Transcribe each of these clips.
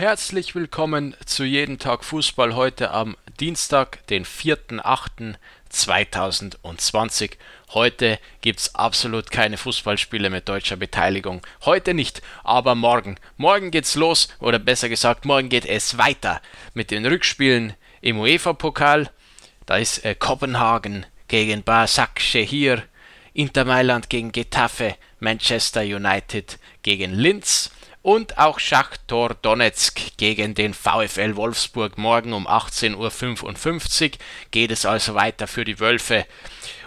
Herzlich willkommen zu Jeden Tag Fußball heute am Dienstag, den 4.8.2020. Heute gibt es absolut keine Fußballspiele mit deutscher Beteiligung. Heute nicht, aber morgen. Morgen geht's los, oder besser gesagt, morgen geht es weiter mit den Rückspielen im UEFA-Pokal. Da ist äh, Kopenhagen gegen Basak Shehir, Inter Mailand gegen Getafe, Manchester United gegen Linz und auch Schachtor Donetsk gegen den VfL Wolfsburg morgen um 18.55 Uhr geht es also weiter für die Wölfe.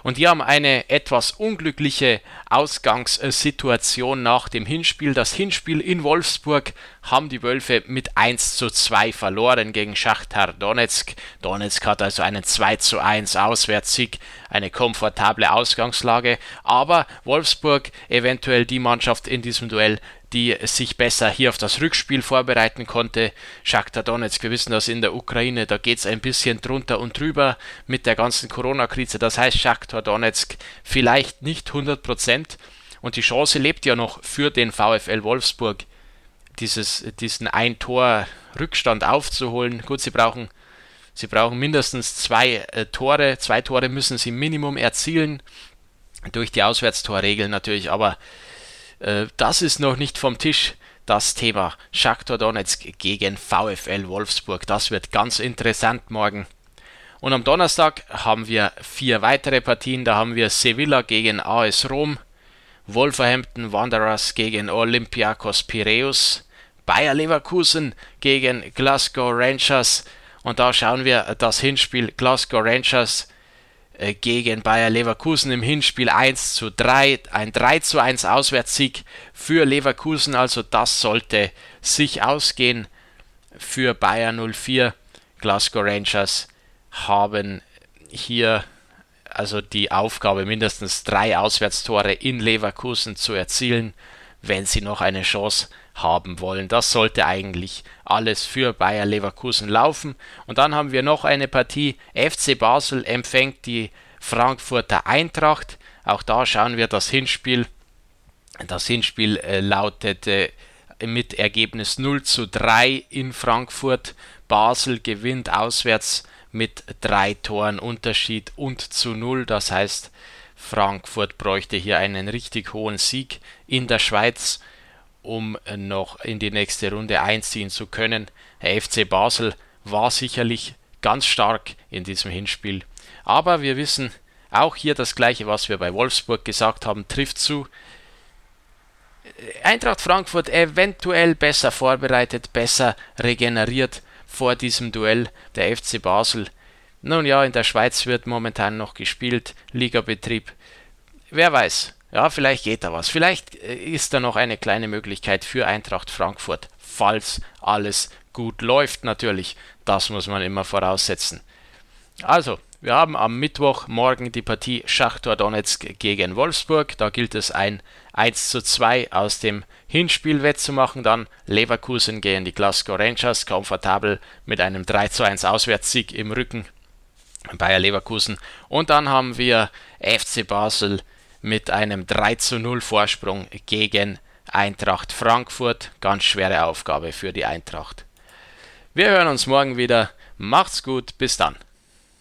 Und die haben eine etwas unglückliche Ausgangssituation nach dem Hinspiel. Das Hinspiel in Wolfsburg haben die Wölfe mit 1 zu 2 verloren gegen Schachtar Donetsk. Donetsk hat also einen 2 zu 1 Auswärtssieg, eine komfortable Ausgangslage. Aber Wolfsburg, eventuell die Mannschaft in diesem Duell, die sich besser hier auf das Rückspiel vorbereiten konnte. Shakhtar Donetsk, wir wissen das in der Ukraine, da geht es ein bisschen drunter und drüber mit der ganzen Corona-Krise. Das heißt, Shakhtar Donetsk vielleicht nicht 100% und die Chance lebt ja noch für den VfL Wolfsburg, dieses, diesen Ein-Tor-Rückstand aufzuholen. Gut, sie brauchen, sie brauchen mindestens zwei äh, Tore, zwei Tore müssen sie Minimum erzielen, durch die Auswärtstorregeln natürlich, aber äh, das ist noch nicht vom Tisch. Das Thema Shakhtar Donetsk gegen VfL Wolfsburg. Das wird ganz interessant morgen. Und am Donnerstag haben wir vier weitere Partien. Da haben wir Sevilla gegen AS Rom, Wolverhampton Wanderers gegen Olympiakos Piraeus, Bayer Leverkusen gegen Glasgow Rangers. Und da schauen wir das Hinspiel Glasgow Rangers äh, gegen Bayer Leverkusen im Hinspiel 1 zu 3, ein 3 zu 1 Auswärtssieg für Leverkusen, also das sollte sich ausgehen für Bayer 04. Glasgow Rangers haben hier also die Aufgabe, mindestens drei Auswärtstore in Leverkusen zu erzielen, wenn sie noch eine Chance haben wollen. Das sollte eigentlich alles für Bayer Leverkusen laufen. Und dann haben wir noch eine Partie. FC Basel empfängt die Frankfurter Eintracht. Auch da schauen wir das Hinspiel. Das Hinspiel äh, lautete mit Ergebnis 0 zu 3 in Frankfurt. Basel gewinnt auswärts mit drei Toren Unterschied und zu 0. Das heißt, Frankfurt bräuchte hier einen richtig hohen Sieg in der Schweiz um noch in die nächste Runde einziehen zu können. Der FC Basel war sicherlich ganz stark in diesem Hinspiel. Aber wir wissen auch hier das gleiche, was wir bei Wolfsburg gesagt haben, trifft zu. Eintracht Frankfurt eventuell besser vorbereitet, besser regeneriert vor diesem Duell. Der FC Basel. Nun ja, in der Schweiz wird momentan noch gespielt, Ligabetrieb. Wer weiß, ja, vielleicht geht da was. Vielleicht äh, ist da noch eine kleine Möglichkeit für Eintracht Frankfurt, falls alles gut läuft natürlich. Das muss man immer voraussetzen. Also, wir haben am Mittwoch morgen die Partie Schachtor Donetsk gegen Wolfsburg. Da gilt es ein 1 zu 2 aus dem Hinspiel wettzumachen. Dann Leverkusen gegen die Glasgow Rangers, komfortabel mit einem 3 zu 1 Auswärtssieg im Rücken. Bayer Leverkusen. Und dann haben wir FC Basel mit einem 3 zu 0 Vorsprung gegen Eintracht Frankfurt. Ganz schwere Aufgabe für die Eintracht. Wir hören uns morgen wieder. Macht's gut, bis dann.